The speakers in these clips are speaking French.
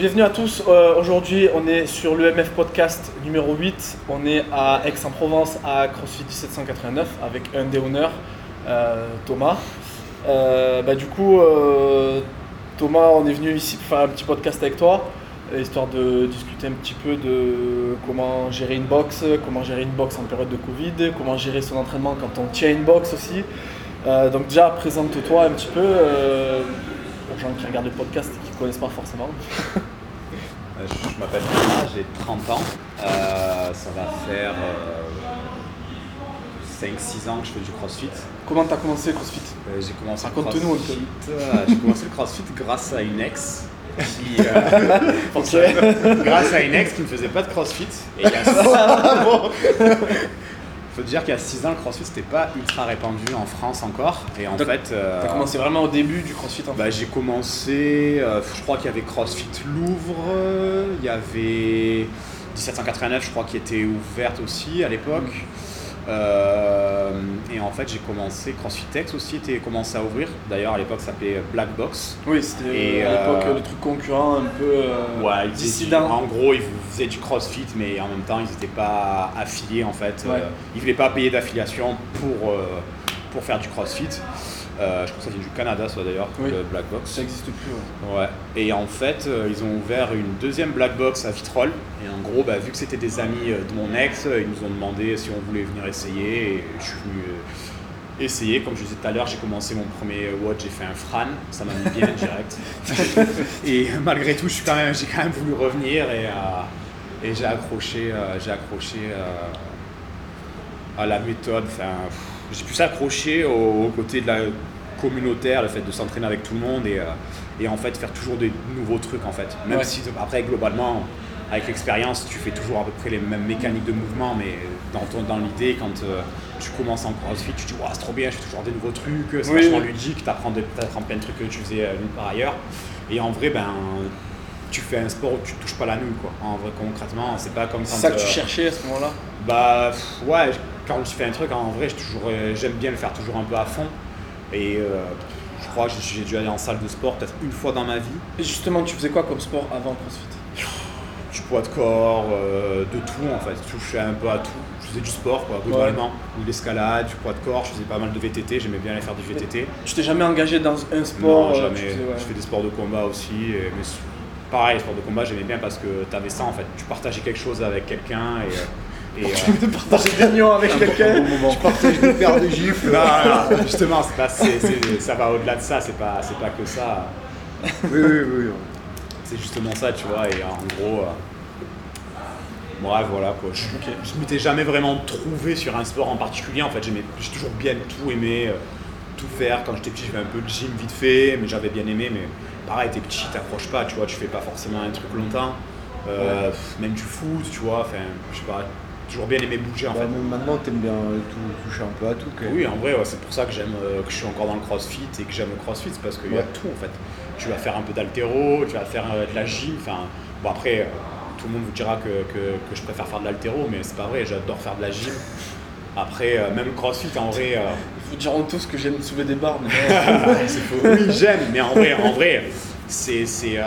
bienvenue à tous. Euh, Aujourd'hui, on est sur l'EMF Podcast numéro 8. On est à Aix-en-Provence, à CrossFit 1789, avec un des honneurs, euh, Thomas. Euh, bah, du coup, Thomas, on est venu ici pour faire un petit podcast avec toi, histoire de discuter un petit peu de comment gérer une box, comment gérer une box en période de Covid, comment gérer son entraînement quand on tient une box aussi. Donc déjà, présente-toi un petit peu aux gens qui regardent le podcast et qui ne connaissent pas forcément. Euh, Je, m'appelle Thomas, j'ai 30 ans. Euh, ça va faire 5-6 ans que je fais du crossfit. Comment tu as commencé CrossFit? Euh, j'ai commencé le crossfit, euh, J'ai commencé le crossfit grâce à une ex. Qui, euh, Ok. grâce à une ex qui ne faisait pas de crossfit. Et il y a. Faut dire qu'il y a 6 ans, le crossfit c'était pas ultra répandu en France encore. Et en Donc, fait. euh, Tu as commencé vraiment au début du CrossFit en fait. Bah, j'ai commencé, euh, je crois qu'il y avait CrossFit Louvre, il y avait 1789, je crois, qui était ouverte aussi à l'époque. Euh, et en fait, j'ai commencé, CrossFit X aussi était commencé à ouvrir. D'ailleurs, à l'époque, ça s'appelait Black Box. Oui, c'était Et, à l'époque euh, le truc concurrent un peu euh, Ouais, du- dissident. en gros, ils faisaient du CrossFit, mais en même temps, ils n'étaient pas affiliés en fait. Ouais. Euh, ils voulaient pas payer d'affiliation pour, euh, pour faire du CrossFit. Euh, je crois que ça vient du Canada, ça d'ailleurs, Oui. le Black Box. Ça n'existe plus. ouais. Ouais. Et en fait, euh, ils ont ouvert une deuxième black box à Vitrolles. Et en gros, bah, vu que c'était des amis euh, de mon ex, ils nous ont demandé si on voulait venir essayer. Et je suis venu essayer. Comme je disais tout à l'heure, j'ai commencé mon premier watch, j'ai fait un Fran. Ça m'a mis bien direct. et malgré tout, quand même, j'ai quand même voulu revenir et, et j'ai accroché, j'ai accroché à la méthode. Enfin, j'ai pu s'accrocher au, au côté de la communautaire, le fait de s'entraîner avec tout le monde et, euh, et en fait faire toujours des nouveaux trucs en fait. Même Ouais. si après globalement avec l'expérience tu fais toujours à peu près les mêmes mécaniques de mouvement mais dans, ton, dans l'idée quand euh, tu commences en crossfit tu te dis Ouah, c'est trop bien, je fais toujours des nouveaux trucs, c'est Oui, vachement oui. ludique, tu apprends, plein de trucs que tu faisais euh, nulle part ailleurs et en vrai ben tu fais un sport où tu touches pas la nulle quoi. En vrai concrètement c'est pas comme quand C'est ça que tu cherchais à ce moment-là? bah ouais, quand je fais un truc, en vrai, euh, j'aime bien le faire toujours un peu à fond. Et euh, je crois que j'ai dû aller en salle de sport peut-être une fois dans ma vie. Et justement, tu faisais quoi comme sport avant CrossFit? Du poids de corps, euh, de tout en fait. Je fais un peu à tout. Je faisais du sport quoi, globalement. Ou de l'escalade, du poids de corps, je faisais pas mal de VTT, j'aimais bien aller faire du VTT. Tu t'es jamais engagé dans un sport non, jamais. faisais, ouais. Je fais des sports de combat aussi. mais pareil, les sports de combat, j'aimais bien parce que tu avais ça en fait. Tu partageais quelque chose avec quelqu'un et. Et, euh, de partager des nions avec quelqu'un. Tu partages des paires de gifles. Non, non, justement, c'est pas, c'est- c'est- ça va au-delà de ça, c'est pas, c'est pas que ça. Oui, oui, oui. C'est justement ça, tu vois, et en gros. euh, Bref, voilà quoi. Je, Ok. je m'étais jamais vraiment trouvé sur un sport en particulier. En fait, j'aimais- j'ai toujours bien tout aimé, euh, tout faire. Quand j'étais petit, j'ai fait un peu de gym vite fait, mais j'avais bien aimé. Mais pareil, t'es petit, t'approches pas, tu vois, tu fais pas forcément un truc longtemps. Euh, Même du foot, tu vois, enfin, je sais pas, toujours bien aimé bouger en Bah, fait. même maintenant, t'aimes bien tout, toucher un peu à tout. Oui, en vrai, ouais, c'est pour ça que j'aime, euh, que je suis encore dans le crossfit et que j'aime le crossfit, c'est parce qu'il y a tout en fait. Tu vas faire un peu d'altéro, tu vas faire euh, de la gym, enfin, bon après, euh, tout le monde vous dira que, que- que je préfère faire de l'altéro, mais c'est pas vrai, j'adore faire de la gym. Après, euh, même le crossfit, en vrai, euh, vous diront tous que j'aime soulever des barres. Mais c'est faux. Oui, j'aime, mais en vrai, en vrai, c'est, c'est, euh,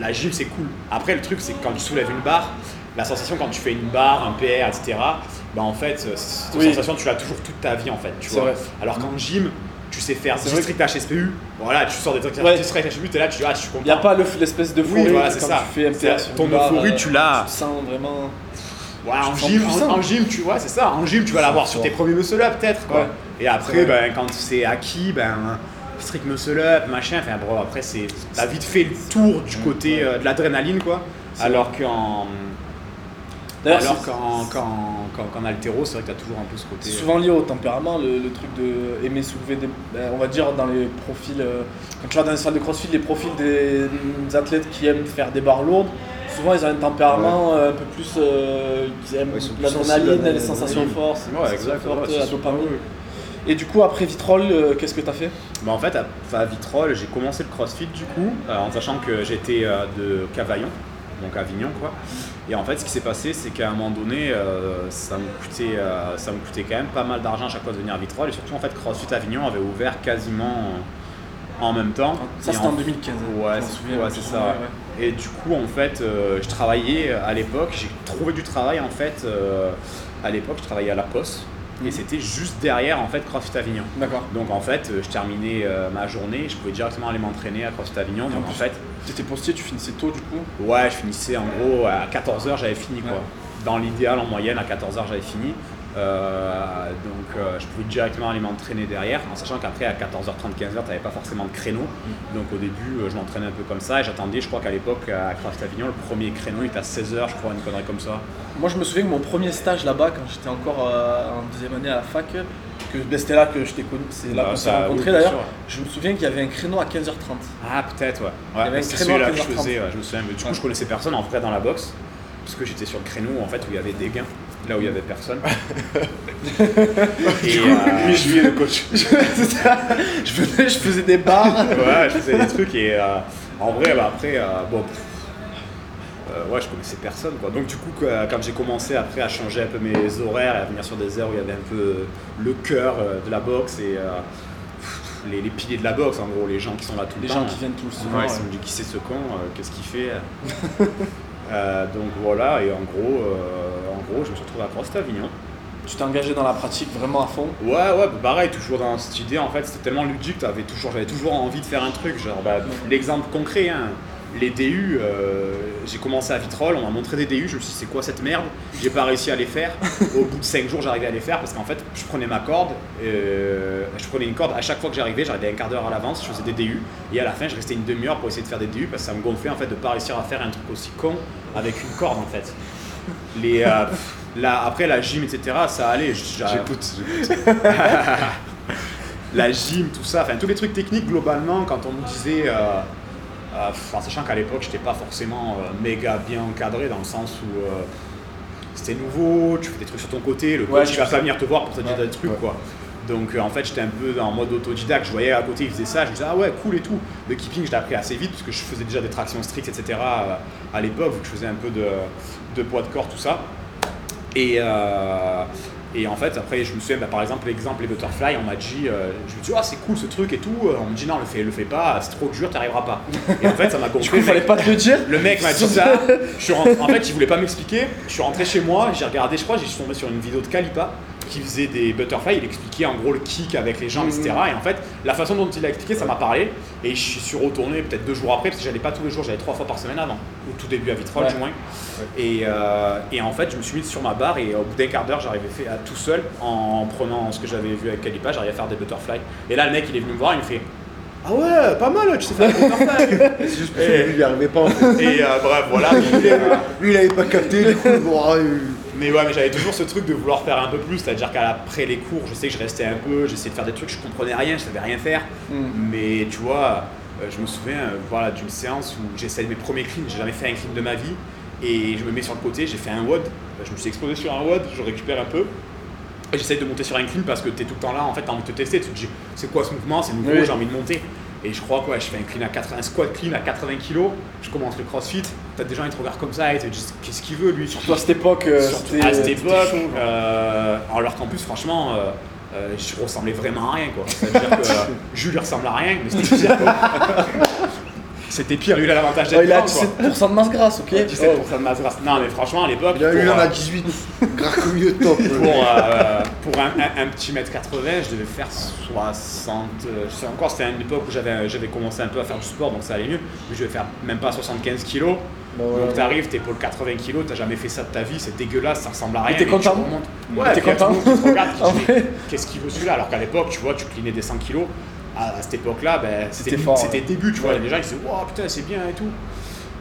la gym, c'est cool. Après, le truc, c'est que quand tu soulèves une barre, la sensation quand tu fais une barre, un PR, etc., bah en fait, euh, cette Oui. sensation, tu l'as toujours toute ta vie, en fait, tu vois. vrai. Alors qu'en gym, tu sais faire C'est 10 vrai strict HSPU, voilà, tu sors des trucs Ouais. 10 strict HSPU, t'es là, tu dis, ah, je suis content. il n'y a pas le- l'espèce d'euphorie Oui, voilà, c'est ça. tu fais sur ton euphorie, euh, tu l'as. Tu sens vraiment. Ouais, en gym, en, gym, tu vois, c'est ça. En gym, tu vas l'avoir sur tes premiers muscle up, peut-être. quoi. Ouais. Et après, ben, quand c'est acquis, ben, strict muscle up, machin. Enfin, bon, après, c'est, t'as vite fait le tour du côté euh, de l'adrénaline, quoi. Alors qu'en, alors c'est- qu'en, qu'en, qu'en, qu'en altéro, c'est vrai que t'as toujours un peu ce côté. C'est euh, souvent lié au tempérament, le, le truc de aimer soulever des. ben, on va dire dans les profils. euh, quand tu vas dans les salles de crossfit, les profils des, des athlètes qui aiment faire des barres lourdes, souvent ils ont un tempérament euh, un peu plus. euh, qui aiment Ouais, ils l'adrénaline, les sensations fortes, Ouais, exact, fortes, la dopamine. Et du coup, après Vitrolles, euh, qu'est-ce que tu as fait? Bah, en fait, à, à Vitrolles, j'ai commencé le crossfit du coup, euh, en sachant que j'étais euh, de Cavaillon, donc Avignon quoi. Et en fait, ce qui s'est passé, c'est qu'à un moment donné, euh, ça, me coûtait, euh, ça me coûtait quand même pas mal d'argent à chaque fois de venir à Vitrolles. Et surtout, en fait, CrossFit Avignon avait ouvert quasiment en même temps. Ça Et c'était en en- 2015. hein, Ouais, c'est- ouais, ça, ouais. Et du coup, en fait, euh, je travaillais à l'époque, j'ai trouvé du travail en fait. à l'époque, je travaillais à la Poste et c'était juste derrière en fait CrossFit Avignon. D'accord. Donc en fait, euh, je terminais euh, ma journée, je pouvais directement aller m'entraîner à CrossFit Avignon. Et Donc en fait, T'étais postier, tu finissais tôt du coup? Ouais, je finissais en gros à 14h, j'avais fini quoi. Dans l'idéal, en moyenne, à 14h, j'avais fini. Euh, donc euh, je pouvais directement aller m'entraîner derrière, en sachant qu'après à 14h30, 15h, tu n'avais pas forcément de créneau. Donc au début, euh, je m'entraînais un peu comme ça et j'attendais, je crois qu'à l'époque, à CrossFit Avignon, le premier créneau il était à 16h, je crois, une connerie comme ça. Moi, je me souviens que mon premier stage là-bas, quand j'étais encore en deuxième année à la fac, que ben, c'était là que je t'ai connu, c'est là Bah, qu'on s'est rencontrés d'ailleurs. Je me souviens qu'il y avait un créneau à 15h30. Ah, peut-être, ouais. Il y avait un c'est créneau à que je 15h30. faisais, ouais, je me souviens. Mais du coup, je connaissais personne en vrai dans la boxe, parce que j'étais sur le créneau en fait où il y avait des gains, là où il y avait personne. et, euh, Lui, je suis le coach. Je, venais, je faisais des barres. ouais, je faisais des trucs et euh, en vrai, bah, après, euh, bon, euh, ouais, je connaissais personne quoi. Donc du coup, quand j'ai commencé après à changer un peu mes horaires et à venir sur des heures où il y avait un peu euh, le cœur euh, de la boxe et euh, les, les piliers de la boxe, en gros, les gens qui sont là tout le Les temps. gens qui viennent tout le souvent. Ouais, ils se sont dit qui c'est ce con, euh, qu'est-ce qu'il fait Euh, Donc voilà, et en gros, euh, gros, je me suis retrouvé à CrossFit Avignon. Tu t'es engagé dans la pratique vraiment à fond? Ouais, ouais, bah pareil, toujours dans cette idée, en fait, c'était tellement ludique, toujours, j'avais toujours envie de faire un truc. Genre, bah, l'exemple concret, hein, les DU, euh, j'ai commencé à Vitrolles, on m'a montré des DU, je me suis dit, c'est quoi cette merde? J'ai pas réussi à les faire. Au bout de 5 jours, j'arrivais à les faire parce qu'en fait, je prenais ma corde, euh, je prenais une corde, à chaque fois que j'arrivais, j'arrivais un quart d'heure à l'avance, je faisais des DU, et à la fin, je restais une demi-heure pour essayer de faire des DU parce que ça me gonflait en fait de pas réussir à faire un truc aussi con avec une corde en fait. Les, euh, la- après la gym, etc., ça allait. J'écoute, la gym, tout ça, enfin tous les trucs techniques globalement, quand on me disait, euh, euh, en sachant qu'à l'époque j'étais pas forcément euh, méga bien encadré dans le sens où c'était nouveau, tu fais des trucs sur ton côté, le Ouais, coach il va pas venir te voir pour te dire Ouais, des trucs ouais. quoi. Donc euh, en fait j'étais un peu en mode autodidacte, je voyais à côté il faisait ça, je me disais ah ouais cool et tout. Le keeping je l'ai appris assez vite parce que je faisais déjà des tractions strictes etc. euh, à l'époque que je faisais un peu de, de poids de corps tout ça. Et, euh, et en fait, après, je me souviens, bah, par exemple, l'exemple les butterfly, on m'a dit, euh, je me dis, ah, c'est cool ce truc et tout. On me dit, non, le fais, le fais pas, c'est trop dur, t'arriveras pas. Et en fait, ça m'a coup, il fallait pas te le dire. Le mec m'a dit ça. Je suis rentré- en fait, il voulait pas m'expliquer. Je suis rentré chez moi, j'ai regardé, je crois, j'ai tombé sur une vidéo de Kalipa qui faisait des butterflies. Il expliquait en gros le kick avec les jambes, etc. Et en fait, la façon dont il a expliqué, ça m'a parlé. Et je suis retourné peut-être deux jours après, parce que j'allais pas tous les jours, j'allais trois fois par semaine avant, au tout début à Vitrolles, Ouais. du moins. Et, euh, et en fait, je me suis mis sur ma barre et au bout d'un quart d'heure, j'arrivais fait, à, tout seul, en prenant ce que j'avais vu avec Kalipa, j'arrivais à faire des butterflies. Et là, le mec, il est venu me voir, il me fait Ah ouais, pas mal, tu sais faire des butterflies. C'est juste parce que lui, il n'y arrivait pas en fait. et euh, bref, voilà. euh, Lui, il avait pas capté, du coup, bon, mais ouais, mais j'avais toujours ce truc de vouloir faire un peu plus, c'est-à-dire qu'après les cours, je sais que je restais un peu, j'essayais de faire des trucs, je comprenais rien, je savais rien faire. Mm. Mais tu vois, euh, je me souviens euh, voilà, d'une séance où j'essaie mes premiers cleans, j'ai jamais fait un clean de ma vie, et je me mets sur le côté, j'ai fait un WOD, Euh, je me suis explosé sur un WOD, je récupère un peu. Et j'essaye de monter sur un clean parce que tu es tout le temps là, en fait, tu as envie de te tester, tu te dis c'est quoi ce mouvement, c'est nouveau, Oui. j'ai envie de monter. Et je crois quoi, je fais un, clean à 80, un squat clean à 80 kg, je commence le crossfit, t'as des gens qui te regardent comme ça et te disent qu'est-ce qu'il veut lui? Surtout à cette époque, euh, Surtout à cette c'était époque, chaud, euh, alors qu'en plus, franchement, euh, euh, je ressemblais vraiment à rien. quoi. C'est-à-dire que euh, Jules ressemble à rien, mais c'était. C'était pire, lui il a l'avantage d'être Oh, il a grand, quoi. 17% de masse grasse, ok 17% de masse grasse. Non, mais franchement, à l'époque, il a pour, eu un euh, à 18, grave comme milieu de top. pour, euh, pour un, un- un petit mètre 80, je devais faire 60. euh, Je sais encore, c'était à une époque où j'avais j'avais commencé un peu à faire du sport, donc ça allait mieux. Mais je devais faire même pas 75 kilos. Bah ouais. donc t'arrives, t'épaules 80 kilos, t'as jamais fait ça de ta vie, c'est dégueulasse, ça ressemble à rien. t'es mais content tu remontes. Ouais, Ouais, t'es content qu'est-ce qu'il veut celui-là? Alors qu'à l'époque, tu vois, tu clinais des 100 kilos. À, à cette époque-là, ben, c'était C'était fort, c'était ouais. début, tu vois. Ouais. Les gens ils disaient, wow, putain, c'est bien et tout.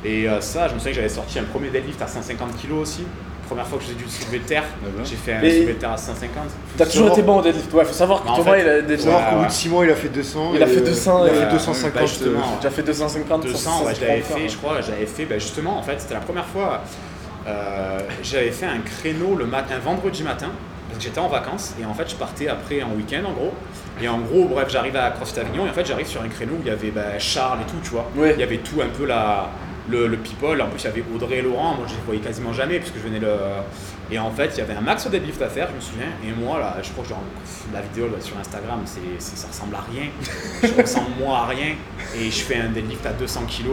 Et euh, ça, je me souviens que j'avais sorti un premier deadlift à 150 kilos aussi. Première fois que j'ai dû soulever de terre, j'ai fait un Mais- soulevé de terre à 150. T'as toujours été bon au deadlift. Ouais, faut savoir que en Thomas, fait, il a des Faut savoir Ouais, qu'au bout de 6 mois, il a fait 200. Il a et, fait euh, 200, Il a et, fait euh, 250. bah, justement, euh, J'ai déjà fait 250, 200, ouais, je l'avais fait, je crois, j'avais fait, bah, justement, en fait, c'était la première fois, euh, j'avais fait un créneau le matin, un vendredi matin, j'étais en vacances, et en fait, je partais après en week-end, en gros. Et en gros, bref, j'arrive à CrossFit Avignon, et en fait, j'arrive sur un créneau où il y avait bah, Charles et tout, tu vois. Ouais. Il y avait tout un peu la, le, le people. En plus, il y avait Audrey et Laurent. Moi, je les voyais quasiment jamais puisque je venais le. Et en fait, il y avait un max de deadlift à faire, je me souviens. Et moi, là, je crois que genre, la vidéo là, sur Instagram, c'est- ça ressemble à rien. Je ressemble moi à rien. Et je fais un deadlift à 200 kg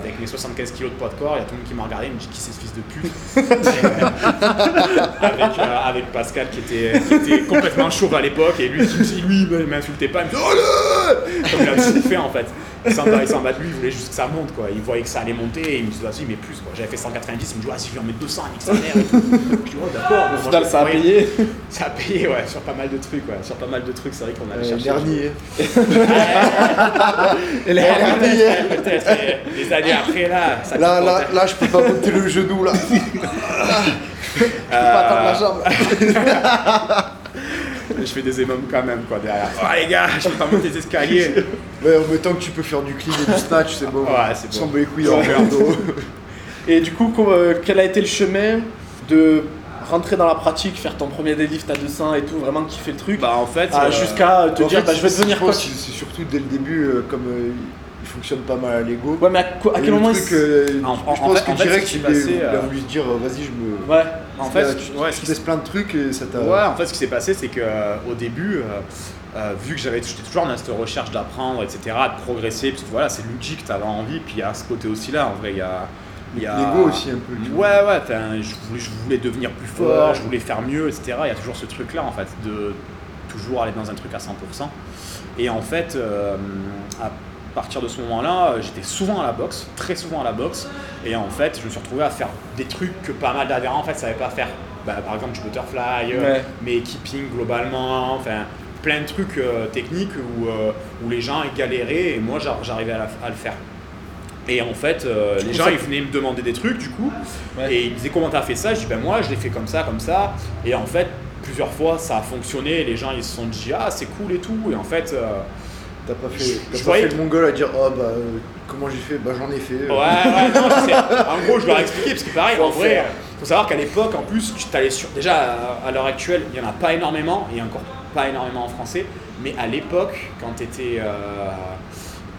avec mes 75 kg de poids de corps. Il y a tout le monde qui m'a regardé, il me dit qui c'est ce fils de pute? Et, euh, avec, euh, avec Pascal qui était, qui était complètement chauve à l'époque. Et lui, qui- lui il m'insultait pas. Il me disait Oh là Comme il a tout fait en fait. Il s'en bat, il s'en bat de lui, il voulait juste que ça monte quoi. Il voyait que ça allait monter et il me dit vas-y, mais plus quoi. J'avais fait 190, il me dit vas-y, je vais en mettre 200 avec sa mère et tout. Je dis oh d'accord. Au final, ça a payé. Ça a payé, ouais, sur pas mal de trucs, ouais. Sur pas mal de trucs, c'est vrai qu'on allait Euh, chercher. dernier. Et les Ouais, peut-être, peut-être, mais des années après, là, ça Là, là, là, je peux pas monter le genou là. Je peux pas attendre la jambe. Je fais des émums quand même, quoi, derrière. Oh les gars, je peux pas monter les escaliers. Ouais, en même temps que tu peux faire du clean et du snatch, c'est bon. Ouais, c'est Sans bon. bat les couilles le dos. Et du coup, euh, quel a été le chemin de rentrer dans la pratique, faire ton premier deadlift à 200 et tout, vraiment kiffer le truc, Bah, en fait. ah, euh, jusqu'à te En dire fait, bah, je vais devenir coach. que C'est surtout dès le début, euh, comme euh, il fonctionne pas mal à l'ego. Ouais, mais à, quoi- à Et quel moment truc, il- euh, En- je en- pense en fait- que direct, il, a euh, voulu se dire euh, vas-y, je me. Ouais, En fait, Là, tu, ouais, tu plein de trucs et ça t'a. Ouais, en fait, ce qui s'est passé, c'est que euh, au début, euh, euh, vu que j'avais, j'étais toujours dans cette recherche d'apprendre, etc., de progresser, parce que voilà, c'est logique, t'avais envie, puis il y a ce côté aussi là, en vrai, il y a. il y a- L'ego aussi un peu. tu vois. Ouais, ouais, t'as un- je, voulais, je voulais devenir plus fort, Ouais. je voulais faire mieux, etc. Il y a toujours ce truc-là, en fait, de toujours aller dans un truc à 100%. Et en fait, euh, à partir de ce moment-là, euh, j'étais souvent à la boxe, très souvent à la boxe. Et en fait, je me suis retrouvé à faire des trucs que pas mal d'adhérents, en fait, savaient pas faire. Bah, par exemple, du butterfly, euh, Ouais. mes keeping globalement, enfin, plein de trucs euh, techniques où, euh, où les gens galéraient et moi, j'ar- j'arrivais à, le faire. Et en fait, euh, les gens, ça- ils venaient me demander des trucs, du coup, Ouais. et ils me disaient comment t'as fait ça? Je dis ben moi je l'ai fait comme ça, comme ça. Et en fait, plusieurs fois ça a fonctionné. Et les gens ils se sont dit ah c'est cool et tout. Et en fait, T'as pas fait, Je- t'as je pas voyais fait que- le mongol à dire oh bah euh, comment j'ai fait? Bah j'en ai fait. ouais, ouais, non, je sais. En gros, je leur ai expliqué parce que pareil, Faut en vrai, faire. faut savoir qu'à l'époque, en plus, tu t'allais sur. Déjà à, l'heure actuelle, il y en a pas énormément et encore pas énormément en français. Mais à l'époque, quand t'étais euh,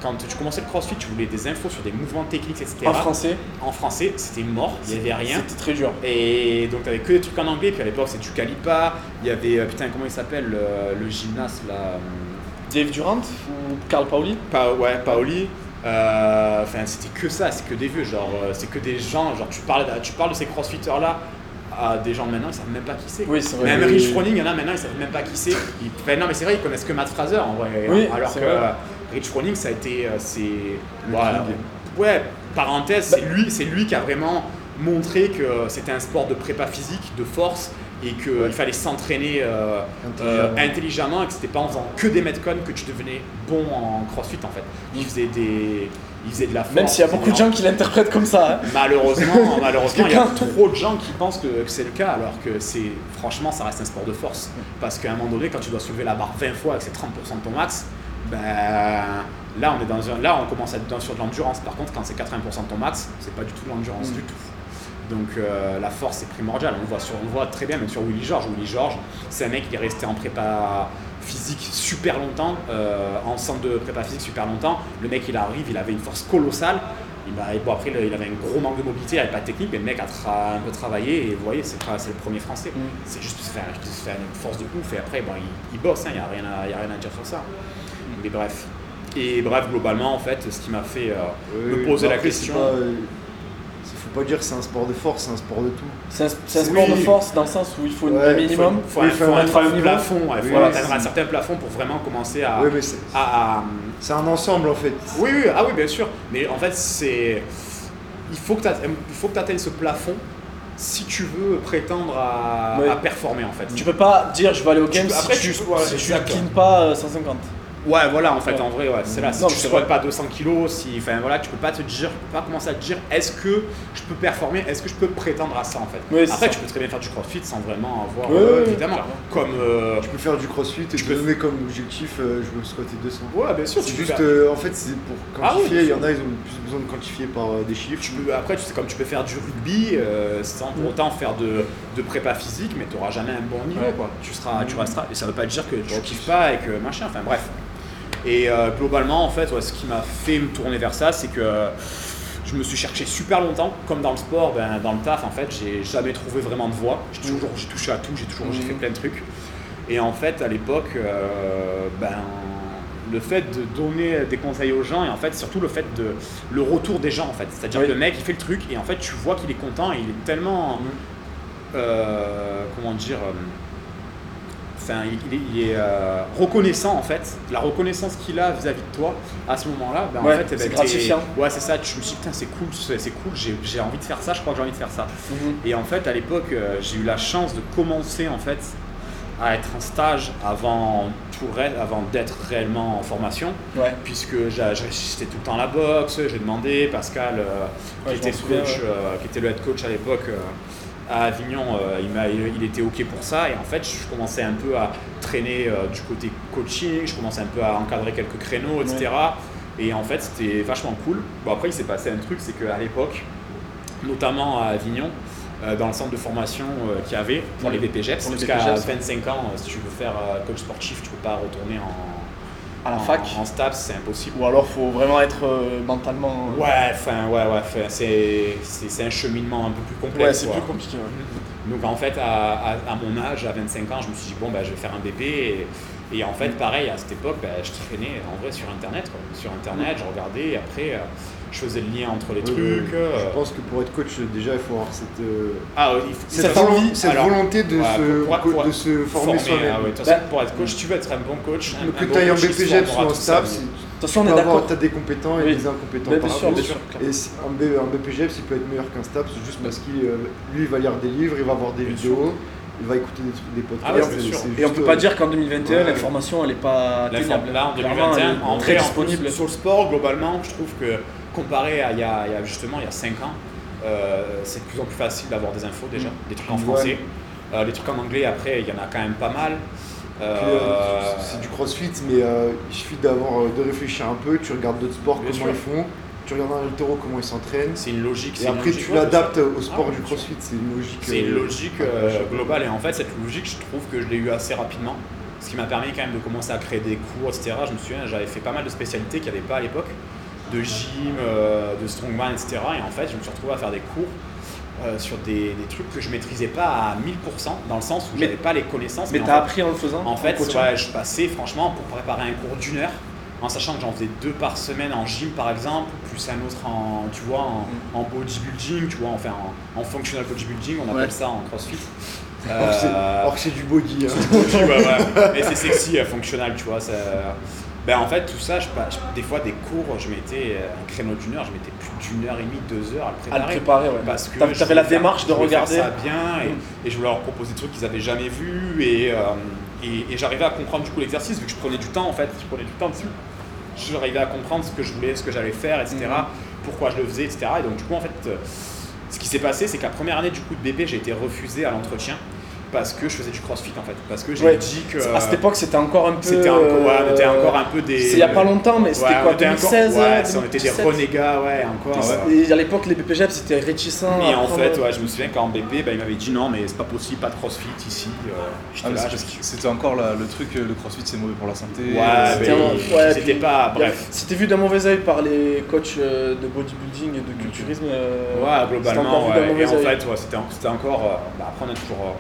quand tu commençais le CrossFit, tu voulais des infos sur des mouvements techniques, etc. en français, En français, c'était mort, il n'y avait rien. c'était très dur. Et donc t'avais que des trucs en anglais, puis à l'époque c'est du Calipa, il y avait, euh, putain comment il s'appelle, le, le gymnaste là, euh, Dave Durant ou Carl Paoli Pa- ouais, Paoli, Euh, enfin c'était que ça, c'est que des vieux, genre euh, c'est que des gens, genre tu parles, tu parles de ces crossfitters là à des gens maintenant, ils savent même pas qui c'est. Oui, c'est vrai. Même Oui, Rich. Froning, il y en a maintenant, ils savent même pas qui c'est. Ils- enfin, non mais c'est vrai, ils connaissent que Matt Fraser en vrai. Oui, alors que vrai. euh, Rich Froning, ça a été, euh, c'est, voilà, ouais, parenthèse, c'est Bah lui, c'est lui qui a vraiment montré que c'était un sport de prépa physique, de force, et qu'il Ouais. fallait s'entraîner euh, Intelligemment. euh, intelligemment et que c'était pas en faisant que des metcons que tu devenais bon en crossfit en fait. Il faisait des, il faisait de la force. Même s'il y a beaucoup de gens qui l'interprètent comme ça. hein. Malheureusement, malheureusement, il y a que trop de gens qui pensent que, que c'est le cas, alors que c'est franchement, ça reste un sport de force. Parce qu'à un moment donné, quand tu dois soulever la barre 20 fois avec ses 30% de ton max, ben là on est dans un, là on commence à être dans- sur de l'endurance. Par contre, quand c'est 80% de ton max, c'est pas du tout de l'endurance Mm. du tout. Donc euh, la force c'est primordial. On le voit sur, on le voit très bien même sur Willy George. Willy George, c'est un mec qui est resté en prépa physique super longtemps, euh, en centre de prépa physique super longtemps. Le mec il arrive, il avait une force colossale. Et bon, après, il avait un gros manque de mobilité, il avait pas de technique, mais le mec a tra- un peu travaillé et vous voyez, c'est le premier français. Mm. C'est juste se faire, se faire une force de ouf et après, bon, il, il bosse, il n'y a, rien à- y a rien à dire sur ça. Mais bref. Et bref, globalement, en fait, ce qui m'a fait euh, Oui, me poser Bah, la après, question. pas, euh, faut pas dire que c'est un sport de force, c'est un sport de tout. C'est un, Oui. sport de force dans le sens où il faut Ouais, un minimum. faut, Oui, faut, faut faut être à un plafond, ouais, Oui, faut oui, atteindre un certain plafond pour vraiment commencer à, Oui, mais c'est à- à- c'est un ensemble en fait. Oui, oui, ah oui, bien sûr. Mais en fait, c'est. Il faut que tu atteignes ce plafond si tu veux prétendre à, Ouais. à performer en fait. Tu peux pas dire je vais aller au game peux- si après, tu, tu ouais, si tu pas euh, 150. Ouais, voilà, en fait, Ouais. en vrai, ouais, c'est là. Si Non, tu squattes vrai. pas 200 kilos, si, enfin voilà, tu peux pas te dire, tu peux pas commencer à te dire, est-ce que je peux performer, est-ce que je peux prétendre à ça en fait. Oui, Après, ça. tu peux très bien faire du crossfit sans vraiment avoir, Ouais, euh, évidemment, clairement. comme. euh, Tu peux faire du crossfit et Tu te peux- donner comme objectif euh, je veux squatter 200. Ouais, bien sûr. C'est juste, faire- euh, en fait, c'est pour Ah oui, quantifier. Il y en a, ils ont plus besoin de quantifier par euh, des chiffres. Tu peux- après, tu sais, comme tu peux faire du rugby euh, sans pour autant faire de, de prépa physique, mais tu n'auras jamais un bon niveau. Ouais. Quoi. Tu, seras, tu resteras. Et ça veut pas dire que tu kiffes pas et que machin, enfin bref. Et euh, globalement, en fait, ouais, ce qui m'a fait me tourner vers ça, c'est que je me suis cherché super longtemps, comme dans le sport, ben, dans le taf, en fait, j'ai jamais trouvé vraiment de voie. J'ai toujours, j'ai touché à tout, j'ai toujours, j'ai fait plein de trucs. Et en fait, à l'époque, euh, ben, le fait de donner des conseils aux gens et en fait surtout le fait de le retour des gens en fait c'est-à-dire Oui. que le mec il fait le truc et en fait tu vois qu'il est content et il est tellement euh, comment dire euh, enfin il, est, il est, euh, reconnaissant en fait la reconnaissance qu'il a vis-à-vis de toi à ce moment-là ben, Ouais, en fait eh ben, c'est gratifiant. ouais c'est ça tu me dis putain c'est cool c'est cool j'ai envie de faire ça je crois que j'ai envie de faire ça Mhm. et en fait, à l'époque, euh, j'ai eu la chance de commencer en fait à être en stage avant avant d'être réellement en formation, Ouais. puisque j'étais tout le temps à la boxe. J'ai demandé Pascal, euh, Ouais, qui je était m'en souviens, coach, ouais. euh, qui était le head coach à l'époque. euh, à Avignon, euh, il, m'a- il, il était OK pour ça et en fait je commençais un peu à traîner euh, du côté coaching, je commençais un peu à encadrer quelques créneaux, etc. Et en fait c'était vachement cool. Bon après il s'est passé un truc, c'est qu'à l'époque, notamment à Avignon, euh, dans le centre de formation qu'il y avait pour les BPGEPS, jusqu'à BPGEPS. 25 ans, euh, si tu veux faire coach sportif, tu peux pas retourner en, À la en- fac. en STAPS, c'est impossible. Ou alors faut vraiment être euh, mentalement. euh, Ouais, enfin, ouais, ouais, c'est, c'est, c'est un cheminement un peu plus complexe. Ouais, c'est plus compliqué. ouais. Donc en fait, à, à- à mon âge, à 25 ans, je me suis dit, bon, bah, je vais faire un BP. Et, et en fait, pareil, à cette époque, bah, je traînais en vrai sur Internet. quoi. Sur Internet, je regardais, et après, euh, je faisais le lien entre les Oui, trucs. oui. euh, Je pense que pour être coach, déjà, il faut avoir cette, euh, Ah, ouais, il faut- cette, envie, cette alors, volonté de, ouais, se, pour- pour- de se former soi-même. ah ouais, Bah, pour être coach, tu veux être un bon coach. un- que tu ailles en BPGEPS ou en toute sa STAPS, vie. De toute tu façon, on est d'accord. t'as des compétents et Oui. des incompétents Mais par bien sûr, rapport. bien sûr. Et un, B- un BPGEPS, il peut être meilleur qu'un STAPS juste parce qu'il lui, il va lire des livres, il va voir des Bien vidéos, il va écouter des, trucs- des podcasts. Ah ouais, et sûr. c'est Et on peut pas euh, dire qu'en 2021, Ouais. l'information elle est pas atteignable. là en Clairement, 2021, elle est en très vrai, en disponible. plus, sur le sport, globalement, je trouve que comparé à il y a, il y a justement il y a 5 ans, euh, c'est de plus en plus facile d'avoir des infos déjà, des trucs en Ouais. français. Euh, les trucs en anglais, après, il y en a quand même pas mal. c'est du crossfit, mais euh, il suffit d'avoir, de réfléchir un peu, tu regardes d'autres sports, Bien comment sûr. ils font, tu regardes un altéro, comment ils s'entraînent, c'est une logique. et c'est une après logique, tu l'adaptes au sport Ah, du crossfit, c'est une logique. C'est une euh, logique euh, je- globale et en fait cette logique je trouve que je l'ai eu assez rapidement ce qui m'a permis quand même de commencer à créer des cours etc. Je me souviens j'avais fait pas mal de spécialités qu'il n'y avait pas à l'époque de gym, euh, de strongman etc. Et en fait je me suis retrouvé à faire des cours euh, sur des, des trucs que je maîtrisais pas à 1000% dans le sens où j'avais pas les connaissances Mais t'as fait, appris en le faisant en fait, ouais, je passais franchement pour préparer un cours d'une heure, en sachant que j'en faisais deux par semaine en gym par exemple, plus un autre en, tu vois, en, en bodybuilding, tu vois, enfin en, en functional bodybuilding, on appelle Ouais. ça en CrossFit. Alors que c'est- Euh, que c'est du body. hein. body, ouais, ouais. Mais c'est sexy, euh, functional, tu vois. ça- Ben, en fait, tout ça, je, je- des fois, des cours, je mettais euh, un créneau d'une heure, je mettais plus d'une heure et demie, deux heures à le À préparer. le préparer, ouais. Parce que t'avais la faire- démarche de regarder. ça bien et, Mm. et je voulais leur proposer des trucs qu'ils avaient jamais vus et, euh, et, et j'arrivais à comprendre du coup l'exercice vu que je prenais du temps en fait, je prenais du temps dessus. J'arrivais à comprendre ce que je voulais, ce que j'allais faire, etc. Mhm. Pourquoi je le faisais, etc. Et donc du coup en fait, euh, ce qui s'est passé, c'est qu'à première année du coup de BP, j'ai été refusé à l'entretien parce que je faisais du CrossFit en fait, parce que j'ai Ouais. dit que À cette époque, c'était encore un peu. c'était encore, ouais, on était euh, encore un peu des. C'est il y a pas longtemps, mais c'était Ouais, quoi on était encore- 2016 ouais, euh, on était des 2017? renégats, ouais, encore. ouais. Et à l'époque, les BPGEP c'était réticent. Et à en fait, ouais, je me souviens qu'en BP, bah, il m'avait dit non, mais c'est pas possible, pas de crossfit ici. Euh, Ah, mais C'était encore la- le truc, euh, le crossfit c'est mauvais pour la santé. Ouais, euh, c'était mais pas. A- Bref. C'était vu d'un mauvais oeil par les coachs euh, de bodybuilding et de culturisme. euh, Ouais, c'était globalement, encore vu d'un ouais. Et en fait, ouais, c'était en- c'était encore. euh, bah, après, on est toujours,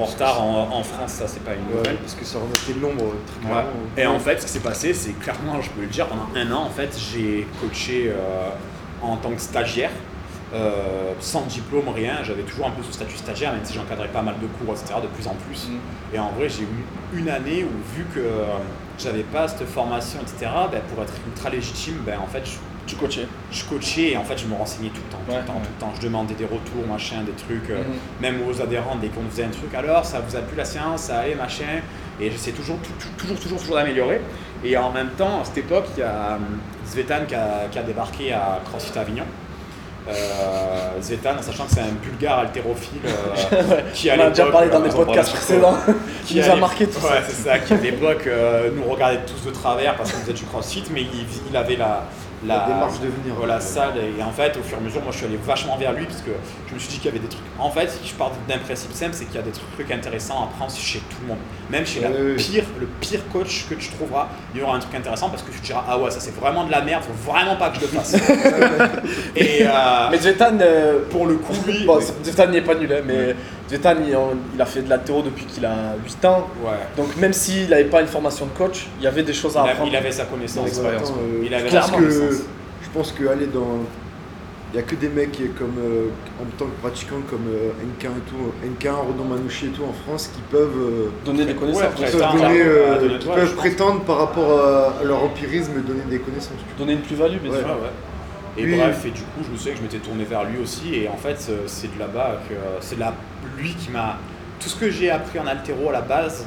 en retard en, en France, ça, c'est pas une Ouais, nouvelle. parce que ça remettait de l'ombre euh, Ouais. Et en fait, ce qui s'est passé, c'est clairement, je peux le dire, pendant un an, en fait, j'ai coaché euh, en tant que stagiaire, euh, sans diplôme, rien. J'avais toujours un peu ce statut stagiaire, même si j'encadrais pas mal de cours, etc., de plus en plus. Mm. Et en vrai, j'ai eu une année où, vu que j'avais pas cette formation, etc., ben, pour être ultra légitime, ben, en fait, je, Tu coachais. je coachais et en fait, je me renseignais tout le temps, tout Ouais. le temps, tout le temps. Je demandais des retours, machin, des trucs, euh, Mhm. même aux adhérents, dès qu'on faisait un truc, alors ça vous a plu la séance, ça allait, machin. Et j'essaie toujours, toujours, toujours, toujours d'améliorer. Et en même temps, à cette époque, il y a hum, Zvetan qui a, qui a débarqué à CrossFit Avignon. Euh, Zvetan, en sachant que c'est un bulgare haltérophile euh, qui à On a déjà parlé dans euh, des podcasts précédents. qui nous a marqué tout ouais, ça. c'est ça, qui à l'époque euh, nous regardait tous de travers parce qu'on faisait du crossfit, mais il, il avait la, La démarche de venir. Voilà, ça. Et en fait, au fur et à mesure, moi, je suis allé vachement vers lui parce que je me suis dit qu'il y avait des trucs. En fait, si je pars d'un principe simple, c'est qu'il y a des trucs intéressants à apprendre chez tout le monde. Même chez la Ouais, pire, le pire coach que tu trouveras, il y aura un truc intéressant parce que tu te diras ah ouais, ça c'est vraiment de la merde, faut vraiment pas que je le fasse. et euh, Mais Zvetan, euh, pour le coup, lui, bon, Zvetan n'est pas nul, hein, mais Zvetan, il, il a fait de l'altéro depuis qu'il a 8 ans. ouais, Donc même s'il n'avait pas une formation de coach, il y avait des choses à il, a- apprendre. il avait sa Non, connaissance. expérience, attends, quoi. euh, Il avait je pense clairement que je pense que aller dans il y a que des mecs comme euh, en tant que pratiquant comme euh, Nk et tout, Nk, Rodon Manouchi et tout en France qui peuvent euh, Donner des connaissances. qui peuvent donner, euh, qui peuvent prétendre par rapport à, leur empirisme et donner des connaissances. Donner une plus-value, bien Ouais. sûr. Et bref, et du coup, je me souviens que je m'étais tourné vers lui aussi. Et en fait, euh, c'est de là-bas que c'est là lui qui m'a. Tout ce que j'ai appris en altéro à la base,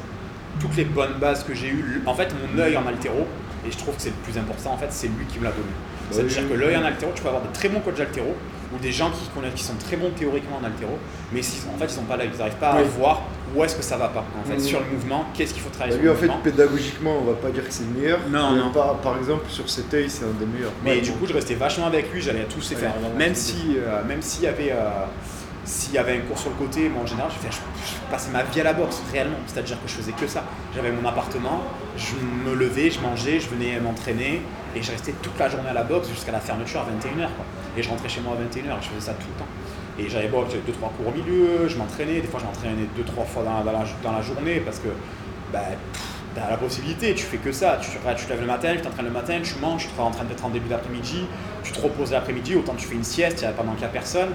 toutes les bonnes bases que j'ai eues, en fait, mon œil en altéro, et je trouve que c'est le plus important, en fait, c'est lui qui me l'a donné. C'est-à-dire oui, que l'œil en altéro, tu peux avoir de très bons coachs altéro ou des gens qui, sont très bons théoriquement en altéro, mais en fait, ils sont pas là, ils n'arrivent pas à Oui. voir où est-ce que ça va pas. En fait, sur le mouvement, qu'est-ce qu'il faut travailler Lui sur en le fait pédagogiquement on va pas dire que c'est le meilleur. Non, mais non. Par, par exemple sur cet œil c'est un des meilleurs. Mais Ouais, du bon. coup, je restais vachement avec lui, j'allais à tous les Ouais, faire. Même si, euh, même s'il y avait, euh, s'il y avait un cours sur le côté, moi en général, je, passais ma vie à la boxe réellement. C'est-à-dire que je faisais que ça. J'avais mon appartement, je me levais, je mangeais, je venais m'entraîner et je restais toute la journée à la boxe jusqu'à la fermeture à 21h. Quoi. Et je rentrais chez moi à 21h, je faisais ça tout le temps. Et j'avais bon, j'avais deux trois cours au milieu, je m'entraînais, des fois je m'entraînais deux trois fois dans, la, journée parce que bah, la possibilité, tu fais que ça. Tu, te lèves le matin, tu t'entraînes le matin, tu manges, tu es en train d'être en début d'après-midi, tu te reposes l'après-midi, autant tu fais une sieste pendant qu'il n'y a personne,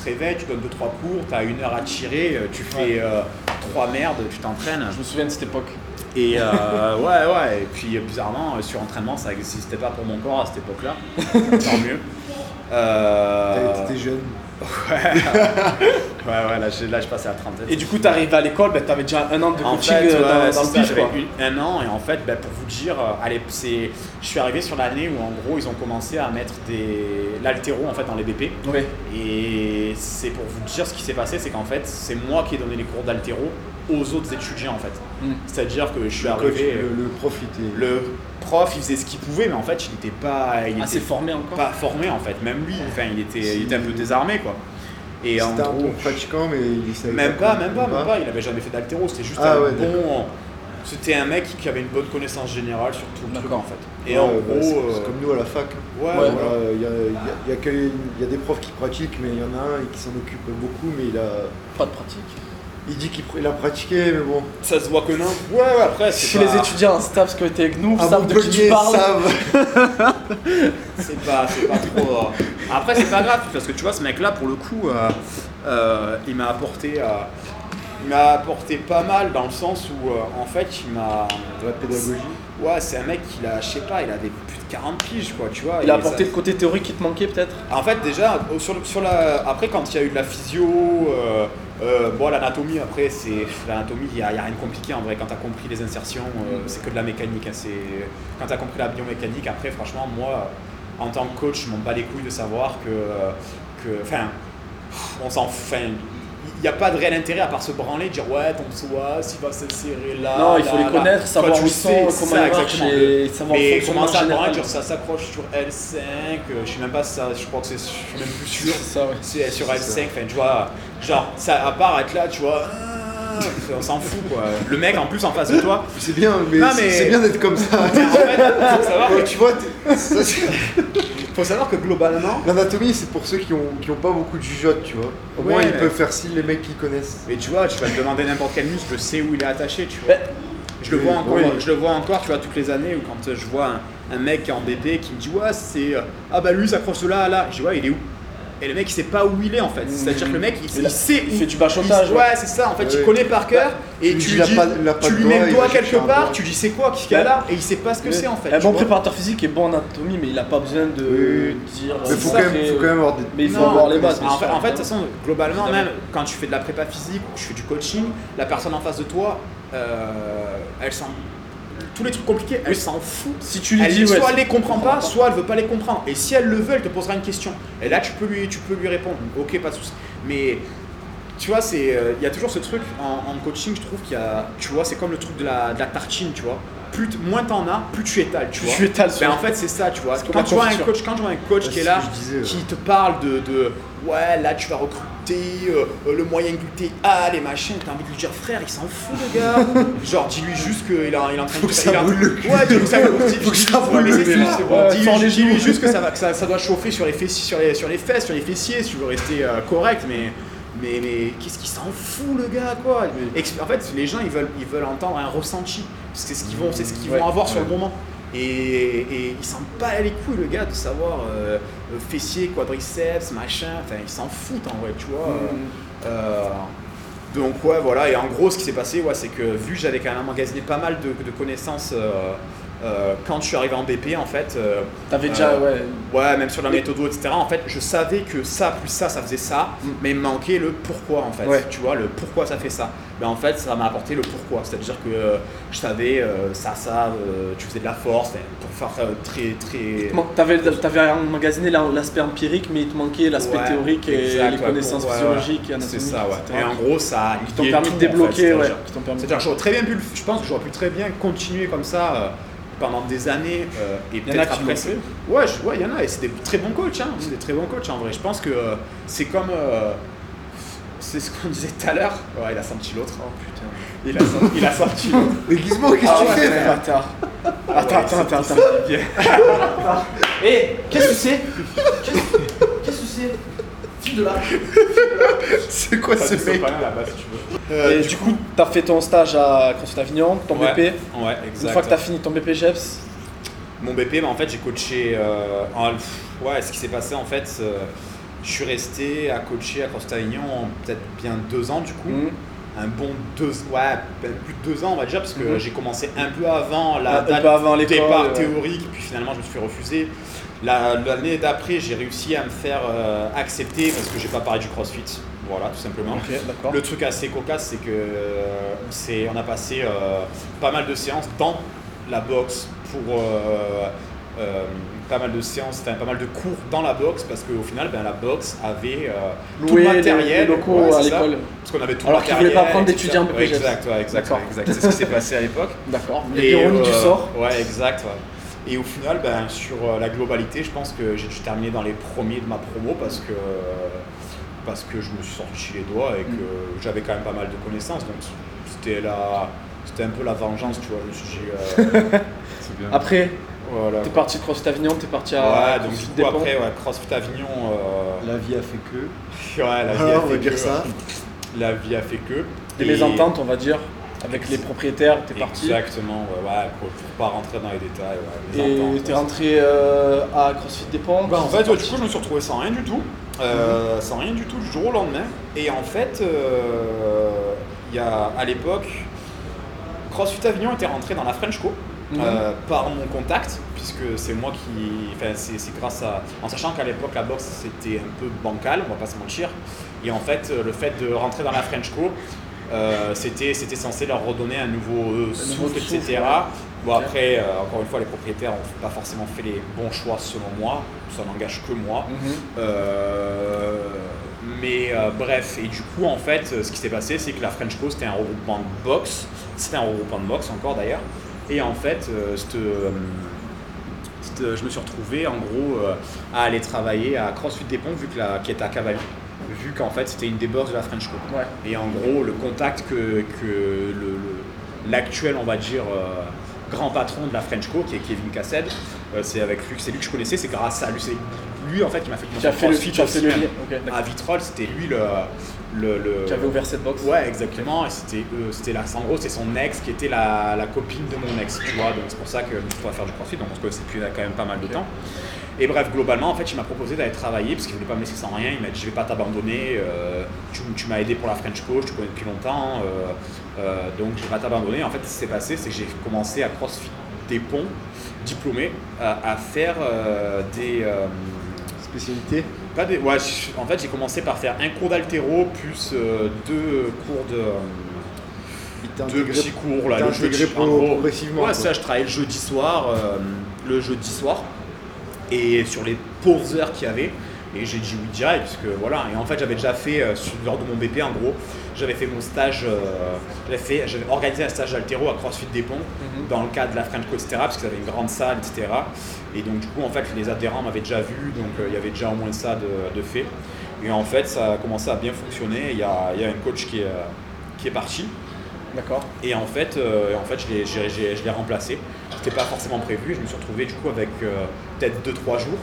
te réveilles, tu donnes deux trois cours, tu as une heure à tirer, euh, tu fais euh, trois merdes, tu t'entraînes. Je me souviens de cette époque. Et euh, ouais, ouais, et puis euh, bizarrement, euh, sur entraînement, ça n'existait pas pour mon corps à cette époque-là. Tant mieux. Euh, T'étais jeune. Ouais, ouais, là, je, là je passais à la trentaine. Et du coup, tu arrives à l'école, ben, tu avais déjà un an de En coaching fait, euh, ouais, dans, c'est dans ça, le j'avais quoi. eu un an et en fait, ben, pour vous dire, euh, allez, c'est, je suis arrivé sur l'année où en gros ils ont commencé à mettre des l'altéro en fait dans les BP. Ouais. Et c'est pour vous dire ce qui s'est passé, c'est qu'en fait c'est moi qui ai donné les cours d'altéro aux autres étudiants en fait. Mm. C'est-à-dire que je suis Le arrivé, euh, le, le prof il était. le prof il faisait ce qu'il pouvait, mais en fait il n'était pas, il Assez était formé encore. pas formé en fait. Même lui, enfin il était, il était un peu désarmé quoi. Et en C'était un gros, bon pratiquant mais il savait même pas, même pas, même pas. Il avait jamais fait d'altéro. C'était juste Ah un ouais, bon. C'était un mec qui avait une bonne connaissance générale sur tout le truc en fait. Et Ouais, en bah, gros, c'est euh, c'est comme nous à la fac. ouais, Ouais, voilà. Voilà, Il y, a, il y a- il y a des profs qui pratiquent, mais il y en a un qui s'en occupe beaucoup, mais il a, Pas de pratique. Il dit qu'il a pratiqué, mais bon. ça se voit que non. Ouais, ouais, après Si c'est les étudiants en STAPS qui ont été avec nous À savent de qui tu Montpellier, parles. savent. c'est pas, c'est pas trop. euh, Après c'est pas grave parce que tu vois ce mec-là pour le coup, euh, euh, il m'a apporté. euh, il m'a apporté pas mal dans le sens où euh, en fait il m'a. De la pédagogie. Ouais, c'est un mec qui a, je sais pas, il avait plus de 40 piges quoi, tu vois. Il a apporté ça- le côté théorique qui te manquait peut-être? En fait, déjà, sur, sur la, après, quand il y a eu de la physio, euh, euh, bon, l'anatomie, après, c'est l'anatomie, il n'y a, il y a rien de compliqué en vrai. Quand tu as compris les insertions, euh, c'est que de la mécanique. hein, quand tu as compris la biomécanique, après, franchement, moi, en tant que coach, je m'en bats les couilles de savoir que. que enfin, on s'en enfin, il n'y a pas de réel intérêt à part se branler, dire ouais, ton psoas, il va s'insérer là. Non, il faut là, les là. connaître, Toi, savoir tu où ils sont, comment ça, ils marchent et savoir Mais commencer à général. branler, dire ça s'accroche sur L5, euh, je sais même pas si ça, je crois que c'est, je suis même plus sûr. C'est ça, ouais. C'est sur C'est L5, enfin, tu vois, genre, ça, à part être là, tu vois, on s'en fout quoi. Le mec en plus en face de toi, C'est bien, mais, Non, c'est- mais- c'est bien d'être comme ça. en fait, faut savoir que, tu vois, faut savoir que globalement, l'anatomie c'est pour ceux qui ont, qui ont pas beaucoup de jugeote, tu vois. Au moins ils mais- peuvent faire si les mecs qui connaissent. mais tu vois, tu vas te demander n'importe quel muscle, je sais où il est attaché, tu vois. Ben, Je le vois encore, oui. je le vois encore, tu vois, toutes les années où quand je vois un, un mec qui est en BP qui me dit ouais c'est euh, ah bah lui s'accroche de là à là, je dis ouais il est où? Et le mec il sait pas où il est en fait. C'est-à-dire que le mec il, Il a- il sait il où- fait du bachotage, il- ouais. Ouais c'est ça, en fait Ouais, il connaît par cœur et tu lui dis lui tu lui mets le il doigt quelque part, doigt. tu dis c'est quoi qu'est-ce qu'il y a là et il sait pas ce que c'est en fait. Un bon préparateur physique est bon en anatomie, mais il n'a pas besoin de Oui. dire. Mais euh, faut quand, même, fait- faut quand même avoir des. Mais il faut Non, avoir les bases. En fait, sûr, en fait, de toute façon, globalement, même quand tu fais de la prépa physique tu fais du coaching, la personne en face de toi, euh, elle s'en. Tous les trucs compliqués, elle s'en fout. Si tu lui Elle, dis, ouais, soit c'est- elle les comprend pas, pas. soit elle veut pas les comprendre. Et si elle le veut, elle te posera une question. Et là, tu peux lui, tu peux lui répondre. Ok, pas de souci. Mais tu vois, c'est, euh, il y a toujours ce truc en, en coaching, je trouve qu'il y a, tu vois, c'est comme le truc de la, de la tartine, tu vois. plus t- moins t'en as, plus tu étales, tu vois. Tu étales Ben, en fait, c'est ça, tu vois. Quand tu vois un coach, quand je vois un coach Ouais, qui est là, disais, ouais. qui te parle de, de ouais, là tu vas recruter euh, euh, le moyen glutéal et machin, t'as envie de lui dire frère, il s'en fout le gars. Genre, dis-lui juste qu'il est, il est en train de que ça il est en- brûle le cul. Ouais, dis-lui que ça Faut que ça brûle le. Dis-lui- Dis-lui juste que ça, va, que ça, ça doit chauffer sur les fessiers, sur les, sur les fesses, sur les fessiers, si tu veux rester euh, correct, mais. Mais, mais qu'est-ce qu'il s'en fout le gars quoi? En fait les gens ils veulent, ils veulent entendre un ressenti. C'est ce qu'ils vont, ce qu'ils Ouais, vont avoir sur le moment et, et il s'en bat les couilles le gars de savoir euh, euh, fessier, quadriceps, machin, enfin ils s'en foutent en vrai tu vois. Mm. Euh, donc ouais voilà et en gros ce qui s'est passé ouais, c'est que vu que j'avais quand même emmagasiné pas mal de, de connaissances euh, quand je suis arrivé en BP en fait euh, T'avais déjà, Euh, ouais. Ouais, même sur la méthode, etc. En fait, je savais que ça plus ça, ça faisait ça, Mm. mais il me manquait le pourquoi en fait. Ouais. Tu vois, le pourquoi ça fait ça. Mais en fait, ça m'a apporté le pourquoi. C'est-à-dire que euh, je savais ça, ça, tu faisais de la force, pour faire très, très. T'avais, t'avais emmagasiné la- l'aspect empirique, mais il te manquait l'aspect Ouais, théorique et exact, les ouais, connaissances pour- physiologiques et C'est ça, ouais. etc. Et en gros, ça qui t'ont permis tout, de en fait. débloquer, ouais. C'est-à-dire- j'aurais très bien pu, je pense que j'aurais pu très bien continuer comme ça pendant des années euh, et peut-être après. Ouais, je- ouais, il y en a et c'est des très bons coachs, hein. c'est des très bons coachs en vrai. Je pense que euh, c'est comme. euh, c'est ce qu'on disait tout à l'heure. Ouais, il a senti l'autre. Oh putain. Il a senti, il a senti l'autre. Mais Gizmo, qu'est-ce que Ah tu ouais, fais frère. Attends, attends, attends, attends. Hé, qu'est-ce que c'est Qu'est-ce qu'est-ce que c'est File de là. C'est quoi ce mec là-bas si tu veux. Et Euh, du coup, t'as fait ton stage à CrossFit Avignon, ton ouais, BP. Ouais, exact. Une fois que t'as fini ton BP GEPS, Mon BP, bah, en fait, j'ai coaché. euh, en- ouais, ce qui s'est passé, en fait, euh, je suis resté à coacher à Costa Avignon peut-être bien deux ans, du coup. hmm, Un bon deux, ouais, ben, plus de deux ans, on va dire, parce que Mhm. j'ai commencé un peu avant la Un date peu avant départ ouais. théorique, puis finalement, je me suis fait refuser. La- L'année d'après, j'ai réussi à me faire euh, accepter parce que j'ai pas parlé du CrossFit. Voilà, tout simplement. Le truc assez cocasse, c'est que euh, c'est, on a passé euh, pas mal de séances dans la boxe pour pas mal de séances, enfin pas mal de cours dans la boxe parce qu'au final, ben, la boxe avait tout le les- matériel, les locaux ouais, à l'école. parce qu'on avait tout Alors le qu'ils matériel. voulaient pas prendre et d'étudiants. BPGEPS. Ouais, Exact, ouais, exact, exact. C'est ce qui s'est passé à l'époque. D'accord. Et, L'ironie du sort. Ouais, exact. Et au final, ben, sur euh, la globalité, je pense que j'ai dû terminer dans les premiers de ma promo parce que, parce que je me suis sorti les doigts et que Mm. j'avais quand même pas mal de connaissances. Donc c'était la, c'était un peu la vengeance, tu vois. Je me suis dit, euh, bien. Après, voilà. t'es parti de CrossFit Avignon, t'es parti à Ouais, donc CrossFit du coup, après, ouais, CrossFit Avignon. euh, La vie a fait que. ouais, la vie a on va fait dire que- ça. La vie a fait que. Des Et- mésententes, on va dire, avec les propriétaires, t'es parti. Exactement, ouais, ouais, pour, pour pas rentrer dans les détails. Ouais, les Et t'es rentré euh, à CrossFit Despont. Bah, en fait, ouais, du coup, je me suis retrouvé sans rien du tout. Euh, Sans rien du tout du jour au lendemain. Et en fait, euh, il y a, à l'époque, CrossFit Avignon était rentré dans la French Co. Mhm. par mon contact, puisque c'est moi qui. Enfin, c'est c'est grâce à. En sachant qu'à l'époque, la boxe c'était un peu bancal, on va pas se mentir. Et en fait, le fait de rentrer dans la French Co, euh, c'était c'était censé leur redonner un nouveau euh, souffle, etc. souffle, ouais. Bon, après, euh, encore une fois, les propriétaires n'ont pas forcément fait les bons choix selon moi, ça n'engage que moi. Mhm. Euh, mais bref, et du coup, en fait, ce qui s'est passé, c'est que la French Co, c'était un regroupement de boxe. C'était un regroupement de boxe encore d'ailleurs. Et en fait, cette, cette, je me suis retrouvé en gros à aller travailler à CrossFit Despont, vu que la, qui était à Cavalier, vu qu'en fait c'était une des bourses de la French Co. Ouais. Et en gros, le contact que, que l'actuel, on va dire, euh, grand patron de la French Co, qui est Kevin Cassed, euh, c'est avec lui, c'est lui que je connaissais, c'est grâce à lui, c'est lui en fait qui m'a fait Tu as fait le, fait aussi, le même. lien. Ok, d'accord. À Vitrolles, c'était lui le, le, le- Tu avais ouvert cette box. Ouais, exactement. Et c'était, euh, c'était la, en gros, c'est son ex qui était la, la copine de mon ex, tu vois. Donc c'est pour ça que je pourrais faire du crossfit. Donc on se connaissait depuis quand même pas mal de temps. Et bref, globalement, en fait, il m'a proposé d'aller travailler parce qu'il voulait pas me laisser sans rien. Il m'a dit, je vais pas t'abandonner. euh, tu, tu m'as aidé pour la French Coach, tu connais depuis longtemps. euh, euh, donc je vais pas t'abandonner. En fait, ce qui s'est passé, c'est que j'ai commencé à CrossFit des ponts, diplômé, à, faire des. euh, Spécialité pas des, ouais, en fait, j'ai commencé par faire un cours d'altéro plus deux cours de. deux petits cours là, le jeudi, progressivement. Ouais, ça, je travaillais le jeudi soir, euh, le jeudi soir, et sur les pauvres heures qu'il y avait, Et j'ai dit oui direct, puisque voilà. Et en fait, j'avais déjà fait, euh, lors de mon BP, en gros, j'avais fait mon stage, euh, j'avais fait- j'avais organisé un stage d'altéro à CrossFit des Ponts, Mhm. dans le cadre de la French Co, etc., parce qu'ils avaient une grande salle, etc. Et donc, du coup, en fait, les adhérents m'avaient déjà vu, donc euh, il y avait déjà au moins ça de, de fait. Et en fait, ça a commencé à bien fonctionner. Il y a, il y a un coach qui est, euh, qui est parti. D'accord. Et en fait, euh, en fait je l'ai j'ai- j'ai- je l'ai remplacé. C'était pas forcément prévu. Je me suis retrouvé du coup avec euh, peut-être 2-3 jours,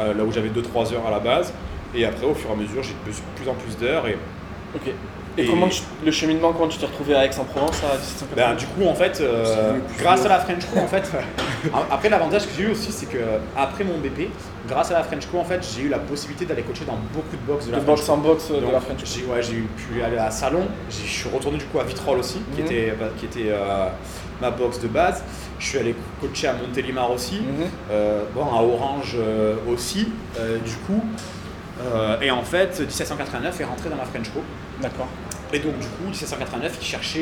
euh, là où j'avais 2-3 heures à la base. Et après, au fur et à mesure, j'ai de plus plus en plus d'heures. Et Ok. Et, Et- comment tu- le cheminement, comment tu t'es retrouvé à Aix-en-Provence à 1780 ben, du coup, en fait, euh, grâce à la French Co, en fait, après l'avantage que j'ai eu aussi, c'est que après mon BP, grâce à la French Co, en fait, j'ai eu la possibilité d'aller coacher dans beaucoup de box de la De French boxe Co. en boxe de Donc, la French. j'ai ouais, j'ai pu aller à Salon, je suis retourné du coup à Vitrolles aussi, qui Mhm. était, bah, qui était euh, ma box de base. Je suis allé coacher à Montélimar aussi, Mhm. Euh, bon, à Orange euh, aussi, euh, du coup. Euh, et en fait, 1789 est rentré dans la French Co. D'accord. Et donc, du coup, 1789, il cherchait